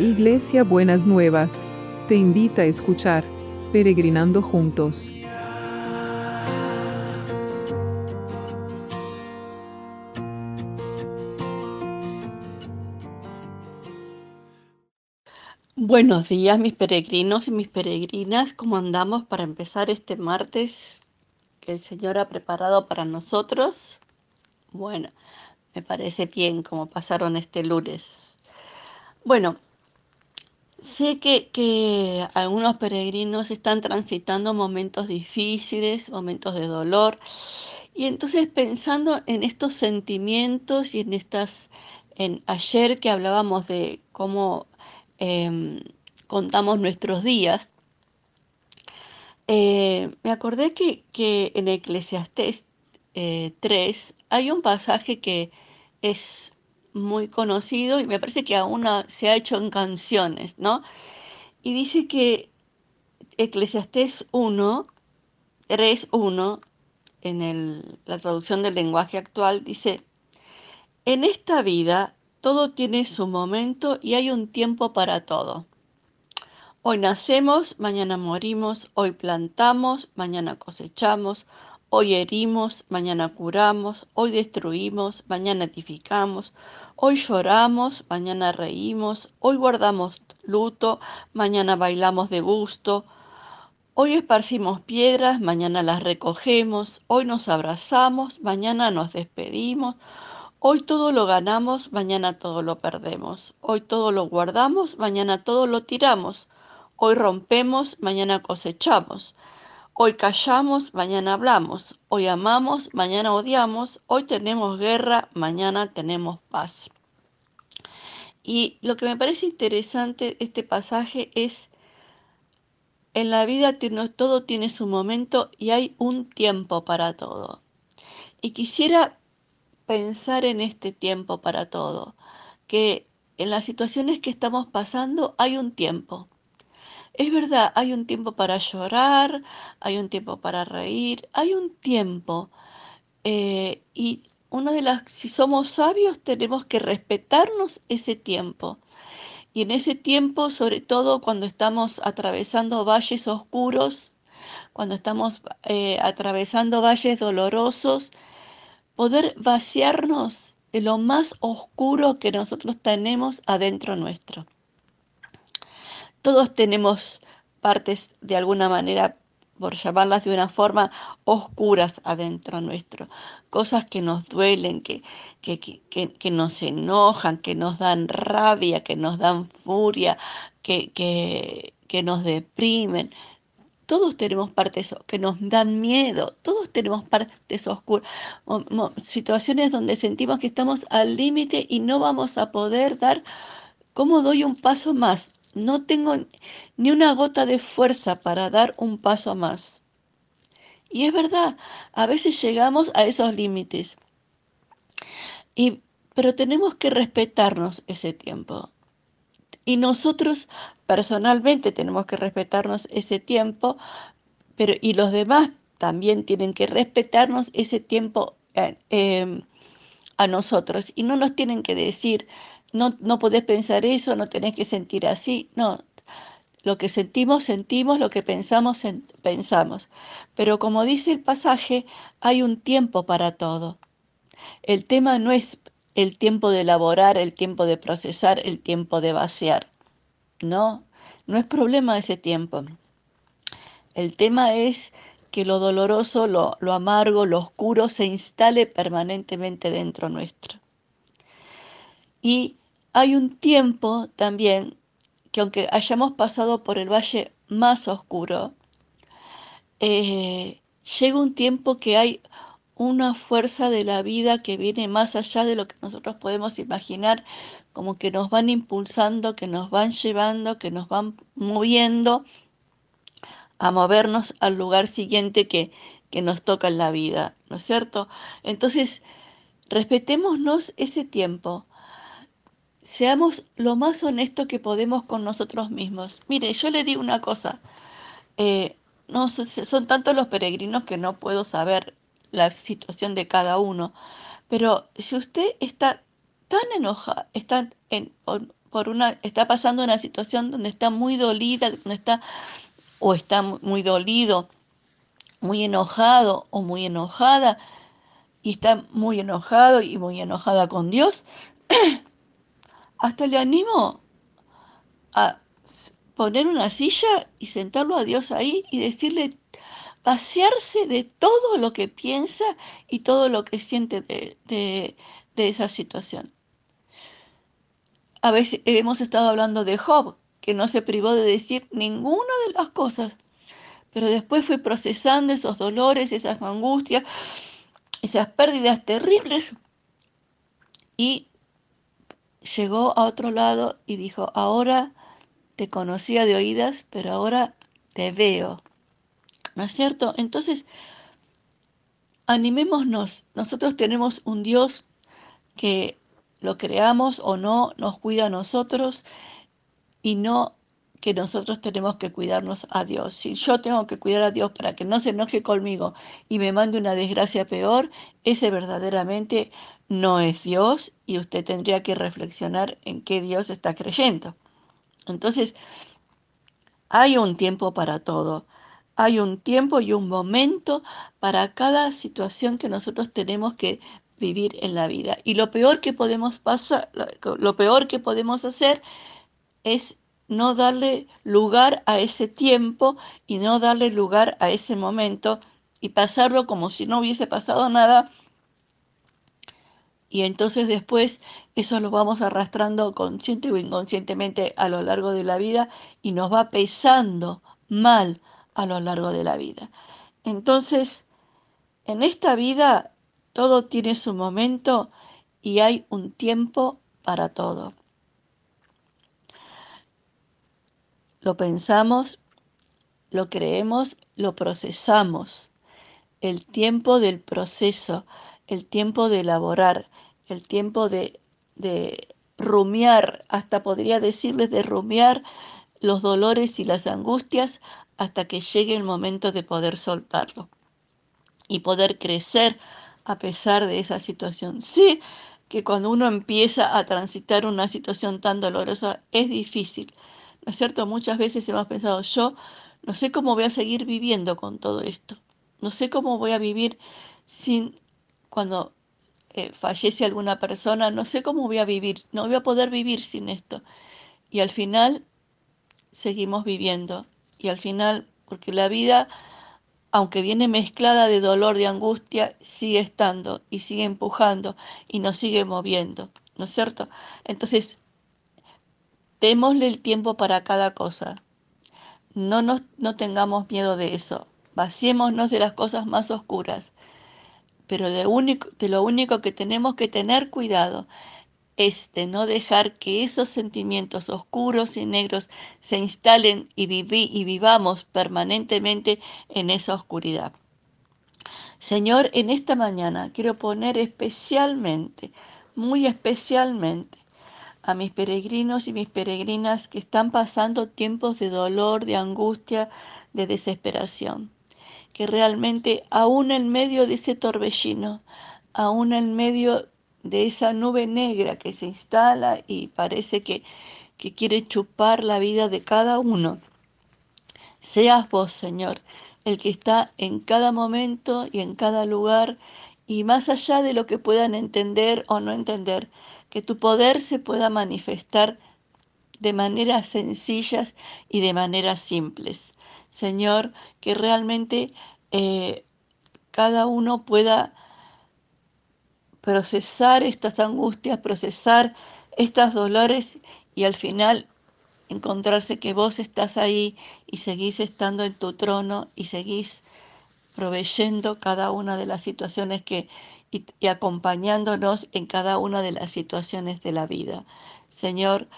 Iglesia Buenas Nuevas, te invita a escuchar Peregrinando Juntos. Buenos días mis peregrinos y mis peregrinas, ¿cómo andamos para empezar este martes que el Señor ha preparado para nosotros? Bueno, me parece bien como pasaron este lunes. Bueno, sé que, algunos peregrinos están transitando momentos difíciles, momentos de dolor, y entonces pensando en estos sentimientos y en estas, en ayer que hablábamos de cómo em, contamos nuestros días, eh, me acordé que, que en Eclesiastés 3 eh, hay un pasaje que es muy conocido y me parece que aún se ha hecho en canciones, ¿no? Y dice que Eclesiastés 1, 3.1, en la traducción del lenguaje actual, dice, en esta vida todo tiene su momento y hay un tiempo para todo. Hoy nacemos, mañana morimos, hoy plantamos, mañana cosechamos, Hoy herimos, mañana curamos, hoy destruimos, mañana edificamos, hoy lloramos, mañana reímos, hoy guardamos luto, mañana bailamos de gusto, hoy esparcimos piedras, mañana las recogemos, hoy nos abrazamos, mañana nos despedimos, hoy todo lo ganamos, mañana todo lo perdemos, hoy todo lo guardamos, mañana todo lo tiramos, hoy rompemos, mañana cosechamos. Hoy callamos, mañana hablamos. Hoy amamos, mañana odiamos. Hoy tenemos guerra, mañana tenemos paz. Y lo que me parece interesante este pasaje es, en la vida todo tiene su momento y hay un tiempo para todo. Y quisiera pensar en este tiempo para todo, que en las situaciones que estamos pasando hay un tiempo. Es verdad, hay un tiempo para llorar, hay un tiempo para reír, hay un tiempo. Eh, y una de las, si somos sabios, tenemos que respetarnos ese tiempo. Y en ese tiempo, sobre todo cuando estamos atravesando valles oscuros, cuando estamos eh, atravesando valles dolorosos, poder vaciarnos de lo más oscuro que nosotros tenemos adentro nuestro. Todos tenemos partes de alguna manera, por llamarlas de una forma, oscuras adentro nuestro. Cosas que nos duelen, que, que, que, nos enojan, que nos dan rabia, que nos dan furia, que, que nos deprimen. Todos tenemos partes que nos dan miedo, todos tenemos partes oscuras, situaciones donde sentimos que estamos al límite y no vamos a poder dar, ¿cómo doy un paso más? No tengo ni una gota de fuerza para dar un paso más. Y es verdad, a veces llegamos a esos límites. Y, pero tenemos que respetarnos ese tiempo. Y nosotros personalmente tenemos que respetarnos ese tiempo, pero y los demás también tienen que respetarnos ese tiempo eh, em, a nosotros. Y no nos tienen que decir, no, no podés pensar eso, no tenés que sentir así. No, lo que sentimos, sentimos, lo que pensamos, pensamos. Pero como dice el pasaje, hay un tiempo para todo. El tema no es el tiempo de elaborar, el tiempo de procesar, el tiempo de vaciar. No, no es problema ese tiempo. El tema es que lo doloroso, lo, lo amargo, lo oscuro se instale permanentemente dentro nuestro. Y hay un tiempo también que aunque hayamos pasado por el valle más oscuro, eh, llega un tiempo que hay una fuerza de la vida que viene más allá de lo que nosotros podemos imaginar, como que nos van impulsando, que nos van llevando, que nos van moviendo a movernos al lugar siguiente que, que nos toca en la vida, ¿no es cierto? Entonces, respetémonos ese tiempo, seamos lo más honestos que podemos con nosotros mismos. Mire, yo le digo una cosa, eh, no, son tantos los peregrinos que no puedo saber la situación de cada uno, pero si usted está tan enojado, está por una, está pasando una situación donde está muy dolida, donde está, o está muy dolido, muy enojado o muy enojada, y está muy enojado y muy enojada con Dios, hasta le animo a poner una silla y sentarlo a Dios ahí y decirle, vaciarse de todo lo que piensa y todo lo que siente de, de, esa situación. A veces hemos estado hablando de Job, que no se privó de decir ninguna de las cosas, pero después fue procesando esos dolores, esas angustias, esas pérdidas terribles y llegó a otro lado y dijo, ahora te conocía de oídas, pero ahora te veo. ¿No es cierto? Entonces, animémonos. Nosotros tenemos un Dios que lo creamos o no, nos cuida a nosotros y no que nosotros tenemos que cuidarnos a Dios. Si yo tengo que cuidar a Dios para que no se enoje conmigo y me mande una desgracia peor, ese verdaderamente no es Dios y usted tendría que reflexionar en qué Dios está creyendo. Entonces, hay un tiempo para todo. Hay un tiempo y un momento para cada situación que nosotros tenemos que vivir en la vida. Y lo peor que podemos pasar, lo peor que podemos hacer es no darle lugar a ese tiempo y no darle lugar a ese momento y pasarlo como si no hubiese pasado nada. Y entonces después eso lo vamos arrastrando consciente o inconscientemente a lo largo de la vida y nos va pesando mal a lo largo de la vida. Entonces, en esta vida todo tiene su momento y hay un tiempo para todo. Lo pensamos, lo creemos, lo procesamos. El tiempo del proceso, el tiempo de elaborar, el tiempo de, de rumiar, hasta podría decirles de rumiar los dolores y las angustias hasta que llegue el momento de poder soltarlo y poder crecer a pesar de esa situación. Sí, que cuando uno empieza a transitar una situación tan dolorosa es difícil, ¿no es cierto? Muchas veces hemos pensado, yo no sé cómo voy a seguir viviendo con todo esto, no sé cómo voy a vivir sin, cuando eh, fallece alguna persona, no sé cómo voy a vivir, no voy a poder vivir sin esto. Y al final seguimos viviendo, y al final, porque la vida, aunque viene mezclada de dolor, de angustia, sigue estando y sigue empujando y nos sigue moviendo, ¿no es cierto? Entonces, Démosle el tiempo para cada cosa. No, nos, no tengamos miedo de eso. Vaciémonos de las cosas más oscuras. Pero de, de lo único que tenemos que tener cuidado es de no dejar que esos sentimientos oscuros y negros se instalen y, y vivamos permanentemente en esa oscuridad. Señor, en esta mañana quiero poner especialmente, muy especialmente, a mis peregrinos y mis peregrinas que están pasando tiempos de dolor, de angustia, de desesperación. Que realmente aún en medio de ese torbellino, aún en medio de esa nube negra que se instala y parece que, que quiere chupar la vida de cada uno, seas vos, Señor, el que está en cada momento y en cada lugar y más allá de lo que puedan entender o no entender, que tu poder se pueda manifestar de maneras sencillas y de maneras simples. Señor, que realmente eh, cada uno pueda procesar estas angustias, procesar estos dolores y al final encontrarse que vos estás ahí y seguís estando en tu trono y seguís proveyendo cada una de las situaciones que y, acompañándonos en cada una de las situaciones de la vida. Señor,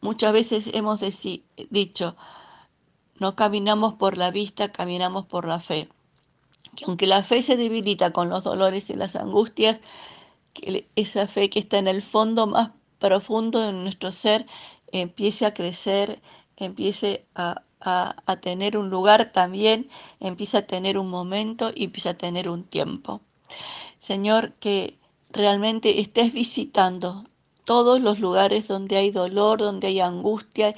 muchas veces hemos dicho, no caminamos por la vista, caminamos por la fe. Que aunque la fe se debilita con los dolores y las angustias, que esa fe que está en el fondo más profundo de nuestro ser empiece a crecer, empiece a, a tener un lugar también, empiece a tener un momento y empiece a tener un tiempo. Señor, que realmente estés visitando todos los lugares donde hay dolor, donde hay angustia,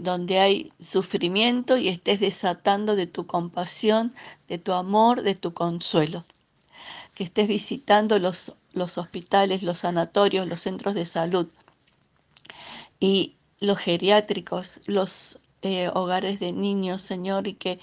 donde hay sufrimiento y estés desatando de tu compasión, de tu amor, de tu consuelo. Que estés visitando los, los hospitales, los sanatorios, los centros de salud y los geriátricos, los eh, hogares de niños, Señor, y que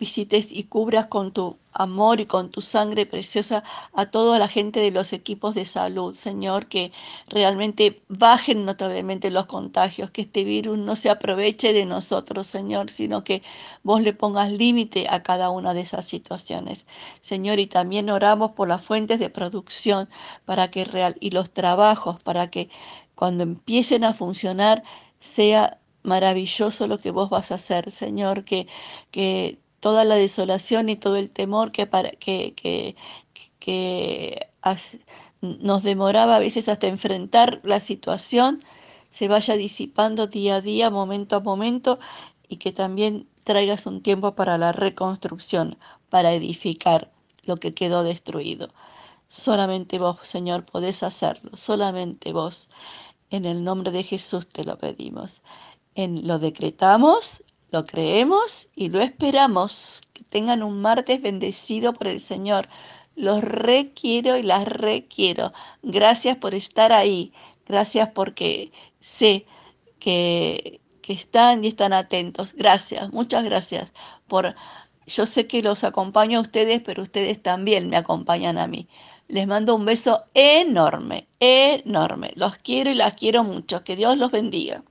visites y cubras con tu amor y con tu sangre preciosa a toda la gente de los equipos de salud, Señor, que realmente bajen notablemente los contagios, que este virus no se aproveche de nosotros, Señor, sino que vos le pongas límite a cada una de esas situaciones. Señor, y también oramos por las fuentes de producción para que real y los trabajos para que cuando empiecen a funcionar sea maravilloso lo que vos vas a hacer, Señor, que, que toda la desolación y todo el temor que, para, que, que, que nos demoraba a veces hasta enfrentar la situación, se vaya disipando día a día, momento a momento, y que también traigas un tiempo para la reconstrucción, para edificar lo que quedó destruido. Solamente vos, Señor, podés hacerlo, solamente vos. En el nombre de Jesús te lo pedimos. En, lo decretamos lo creemos y lo esperamos. Que tengan un martes bendecido por el Señor. Los requiero y las requiero. Gracias por estar ahí. Gracias porque sé que, que están y están atentos. Gracias, muchas gracias por... Yo sé que los acompaño a ustedes, pero ustedes también me acompañan a mí. Les mando un beso enorme, enorme. Los quiero y las quiero mucho. Que Dios los bendiga.